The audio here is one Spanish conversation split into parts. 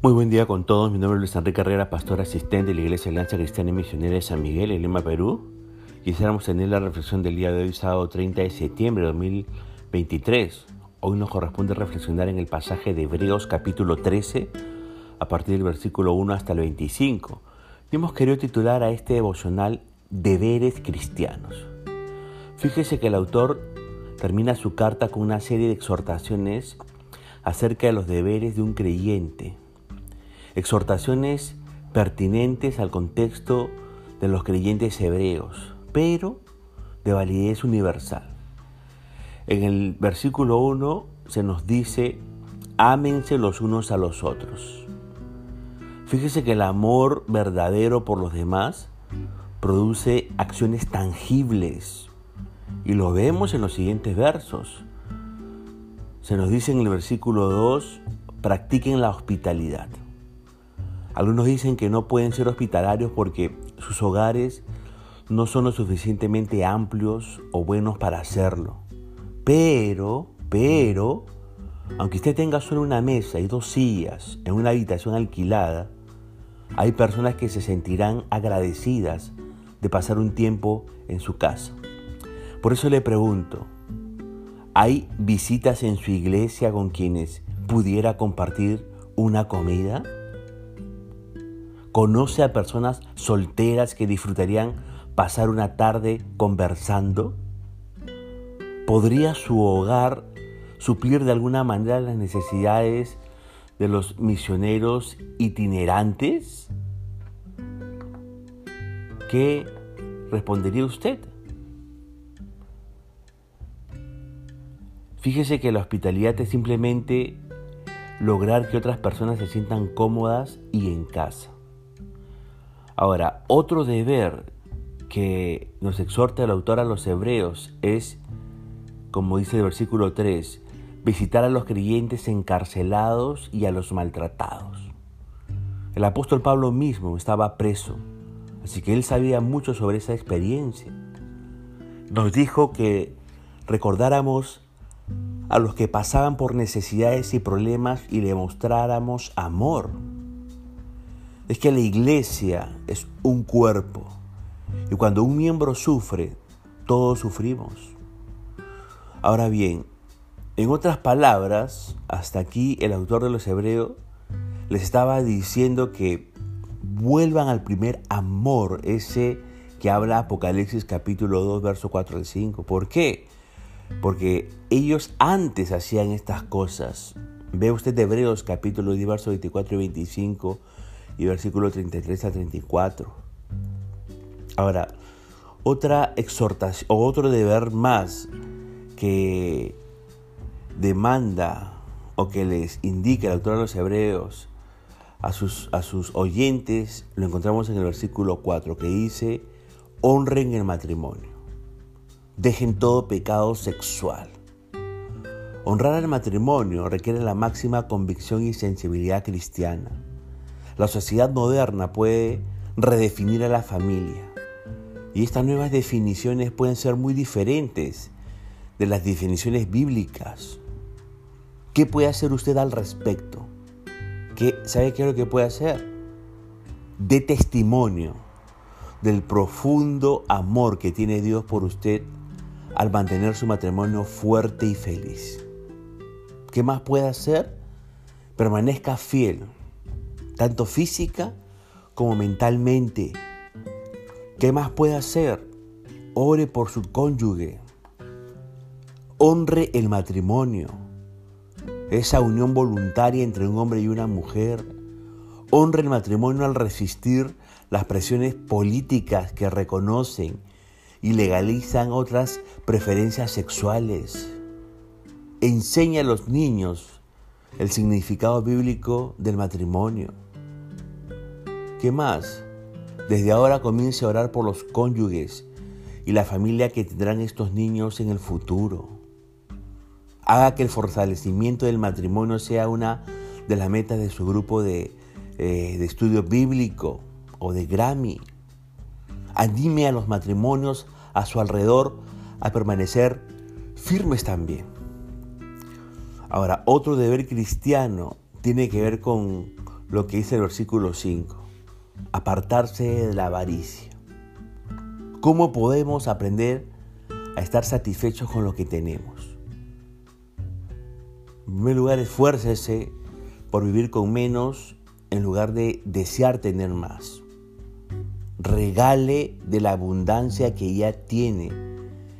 Muy buen día con todos. Mi nombre es Luis Enrique Herrera, pastor asistente de la Iglesia Alianza Cristiana y Misionera de San Miguel, en Lima, Perú. Quisiéramos tener la reflexión del día de hoy, sábado 30 de septiembre de 2023. Hoy nos corresponde reflexionar en el pasaje de Hebreos capítulo 13, a partir del versículo 1 hasta el 25. Y hemos querido titular a este devocional Deberes Cristianos. Fíjese que el autor termina su carta con una serie de exhortaciones acerca de los deberes de un creyente exhortaciones pertinentes al contexto de los creyentes hebreos, pero de validez universal. En el versículo 1 se nos dice, ámense los unos a los otros. Fíjese que el amor verdadero por los demás produce acciones tangibles y lo vemos en los siguientes versos. Se nos dice en el versículo 2, practiquen la hospitalidad. Algunos dicen que no pueden ser hospitalarios porque sus hogares no son lo suficientemente amplios o buenos para hacerlo. Pero, pero, aunque usted tenga solo una mesa y dos sillas en una habitación alquilada, hay personas que se sentirán agradecidas de pasar un tiempo en su casa. Por eso le pregunto, ¿hay visitas en su iglesia con quienes pudiera compartir una comida? ¿Conoce a personas solteras que disfrutarían pasar una tarde conversando? ¿Podría su hogar suplir de alguna manera las necesidades de los misioneros itinerantes? ¿Qué respondería usted? Fíjese que la hospitalidad es simplemente lograr que otras personas se sientan cómodas y en casa. Ahora, otro deber que nos exhorta el autor a los hebreos es, como dice el versículo 3, visitar a los creyentes encarcelados y a los maltratados. El apóstol Pablo mismo estaba preso, así que él sabía mucho sobre esa experiencia. Nos dijo que recordáramos a los que pasaban por necesidades y problemas y le mostráramos amor es que la iglesia es un cuerpo y cuando un miembro sufre, todos sufrimos. Ahora bien, en otras palabras, hasta aquí el autor de los Hebreos les estaba diciendo que vuelvan al primer amor, ese que habla Apocalipsis capítulo 2, verso 4 al 5. ¿Por qué? Porque ellos antes hacían estas cosas. Ve usted Hebreos capítulo 10, verso 24 y 25 y versículo 33 a 34. Ahora, otra exhortación, o otro deber más que demanda o que les indica el autor de los Hebreos a sus, a sus oyentes, lo encontramos en el versículo 4, que dice, honren el matrimonio, dejen todo pecado sexual. Honrar al matrimonio requiere la máxima convicción y sensibilidad cristiana. La sociedad moderna puede redefinir a la familia y estas nuevas definiciones pueden ser muy diferentes de las definiciones bíblicas. ¿Qué puede hacer usted al respecto? ¿Qué, ¿Sabe qué es lo que puede hacer? De testimonio del profundo amor que tiene Dios por usted al mantener su matrimonio fuerte y feliz. ¿Qué más puede hacer? Permanezca fiel tanto física como mentalmente. ¿Qué más puede hacer? Ore por su cónyuge. Honre el matrimonio, esa unión voluntaria entre un hombre y una mujer. Honre el matrimonio al resistir las presiones políticas que reconocen y legalizan otras preferencias sexuales. Enseña a los niños el significado bíblico del matrimonio. ¿Qué más? Desde ahora comience a orar por los cónyuges y la familia que tendrán estos niños en el futuro. Haga que el fortalecimiento del matrimonio sea una de las metas de su grupo de, eh, estudio bíblico o de Grammy. Anime a los matrimonios a su alrededor a permanecer firmes también. Ahora, otro deber cristiano tiene que ver con lo que dice el versículo 5, apartarse de la avaricia. ¿Cómo podemos aprender a estar satisfechos con lo que tenemos? En primer lugar, esfuércese por vivir con menos en lugar de desear tener más. Regale de la abundancia que ya tiene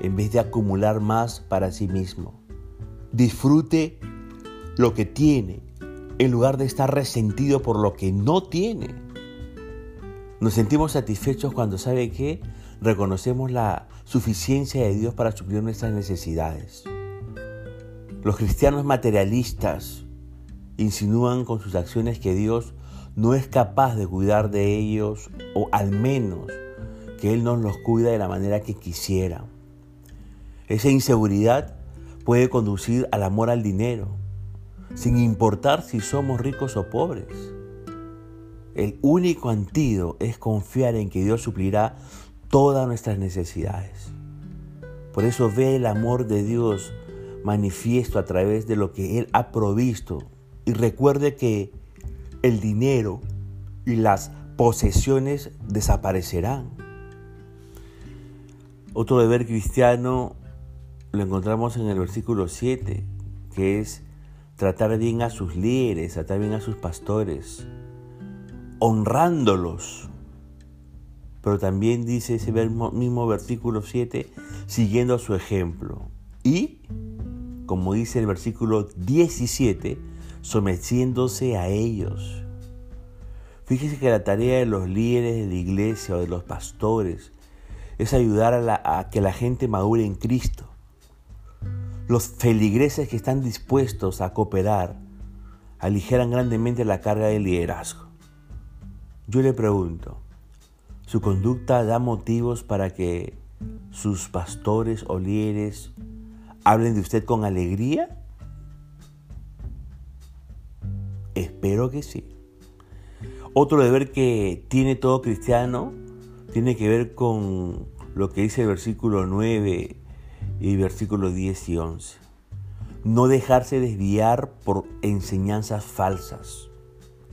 en vez de acumular más para sí mismo. Disfrute lo que tiene en lugar de estar resentido por lo que no tiene. Nos sentimos satisfechos cuando sabe que reconocemos la suficiencia de Dios para suplir nuestras necesidades. Los cristianos materialistas insinúan con sus acciones que Dios no es capaz de cuidar de ellos o al menos que Él nos los cuida de la manera que quisiera. Esa inseguridad puede conducir al amor al dinero, sin importar si somos ricos o pobres. El único antídoto es confiar en que Dios suplirá todas nuestras necesidades. Por eso ve el amor de Dios manifiesto a través de lo que Él ha provisto y recuerde que el dinero y las posesiones desaparecerán. Otro deber cristiano lo encontramos en el versículo 7, que es tratar bien a sus líderes, tratar bien a sus pastores, honrándolos. Pero también dice ese mismo versículo 7, siguiendo su ejemplo. Y, como dice el versículo 17, sometiéndose a ellos. Fíjese que la tarea de los líderes de la iglesia o de los pastores es ayudar a, a que la gente madure en Cristo. Los feligreses que están dispuestos a cooperar aligeran grandemente la carga del liderazgo. Yo le pregunto, ¿su conducta da motivos para que sus pastores o líderes hablen de usted con alegría? Espero que sí. Otro deber que tiene todo cristiano tiene que ver con lo que dice el versículo 9 y versículo 10 y 11. No dejarse desviar por enseñanzas falsas,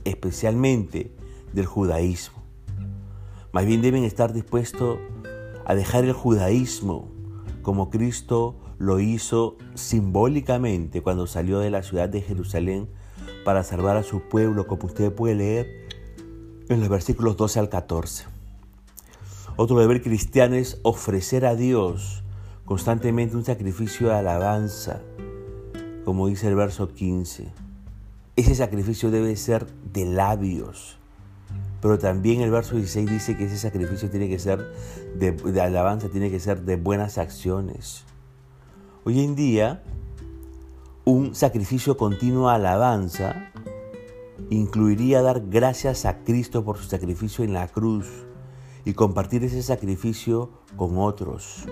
especialmente del judaísmo. Más bien deben estar dispuestos a dejar el judaísmo como Cristo lo hizo simbólicamente cuando salió de la ciudad de Jerusalén para salvar a su pueblo, como usted puede leer en los versículos 12 al 14. Otro deber cristiano es ofrecer a Dios constantemente un sacrificio de alabanza, como dice el verso 15. Ese sacrificio debe ser de labios, pero también el verso 16 dice que ese sacrificio tiene que ser de, alabanza, tiene que ser de buenas acciones. Hoy en día, un sacrificio continuo a alabanza incluiría dar gracias a Cristo por su sacrificio en la cruz y compartir ese sacrificio con otros.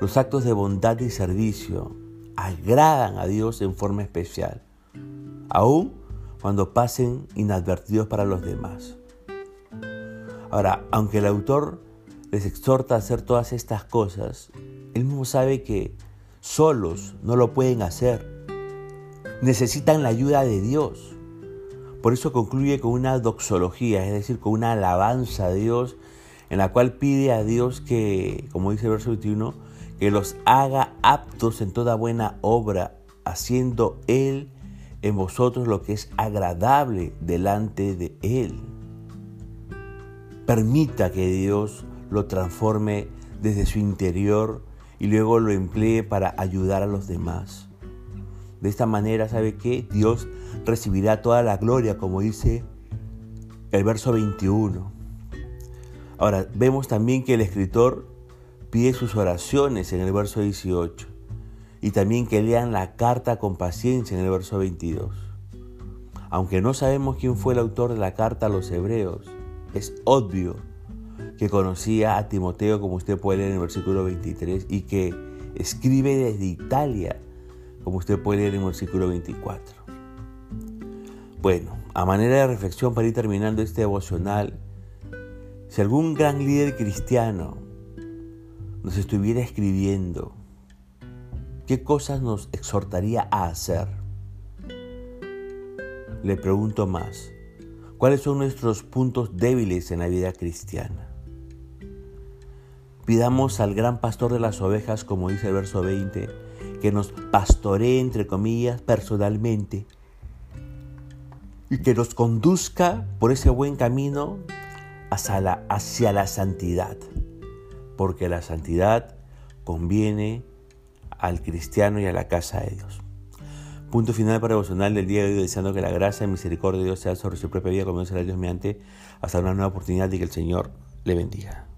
Los actos de bondad y servicio agradan a Dios en forma especial, aun cuando pasen inadvertidos para los demás. Ahora, aunque el autor les exhorta a hacer todas estas cosas, él mismo sabe que solos no lo pueden hacer. Necesitan la ayuda de Dios. Por eso concluye con una doxología, es decir, con una alabanza a Dios, en la cual pide a Dios que, como dice el verso 21, que los haga aptos en toda buena obra, haciendo Él en vosotros lo que es agradable delante de Él. Permita que Dios lo transforme desde su interior y luego lo emplee para ayudar a los demás. De esta manera, ¿sabe que Dios recibirá toda la gloria, como dice el verso 21. Ahora, vemos también que el escritor pide sus oraciones en el verso 18 y también que lean la carta con paciencia en el verso 22. Aunque no sabemos quién fue el autor de la carta a los hebreos, es obvio que conocía a Timoteo, como usted puede leer en el versículo 23, y que escribe desde Italia, como usted puede leer en el versículo 24. Bueno, a manera de reflexión para ir terminando este devocional, si algún gran líder cristiano nos estuviera escribiendo, ¿qué cosas nos exhortaría a hacer? le pregunto más. ¿Cuáles son nuestros puntos débiles en la vida cristiana? Pidamos al gran pastor de las ovejas, como dice el verso 20, que nos pastoree, entre comillas, personalmente y que nos conduzca por ese buen camino hacia la, hacia la santidad. Porque la santidad conviene al cristiano y a la casa de Dios. Punto final para devocional del día de hoy, deseando que la gracia y misericordia de Dios sea sobre su propia vida, como Dios mediante, hasta una nueva oportunidad y que el Señor le bendiga.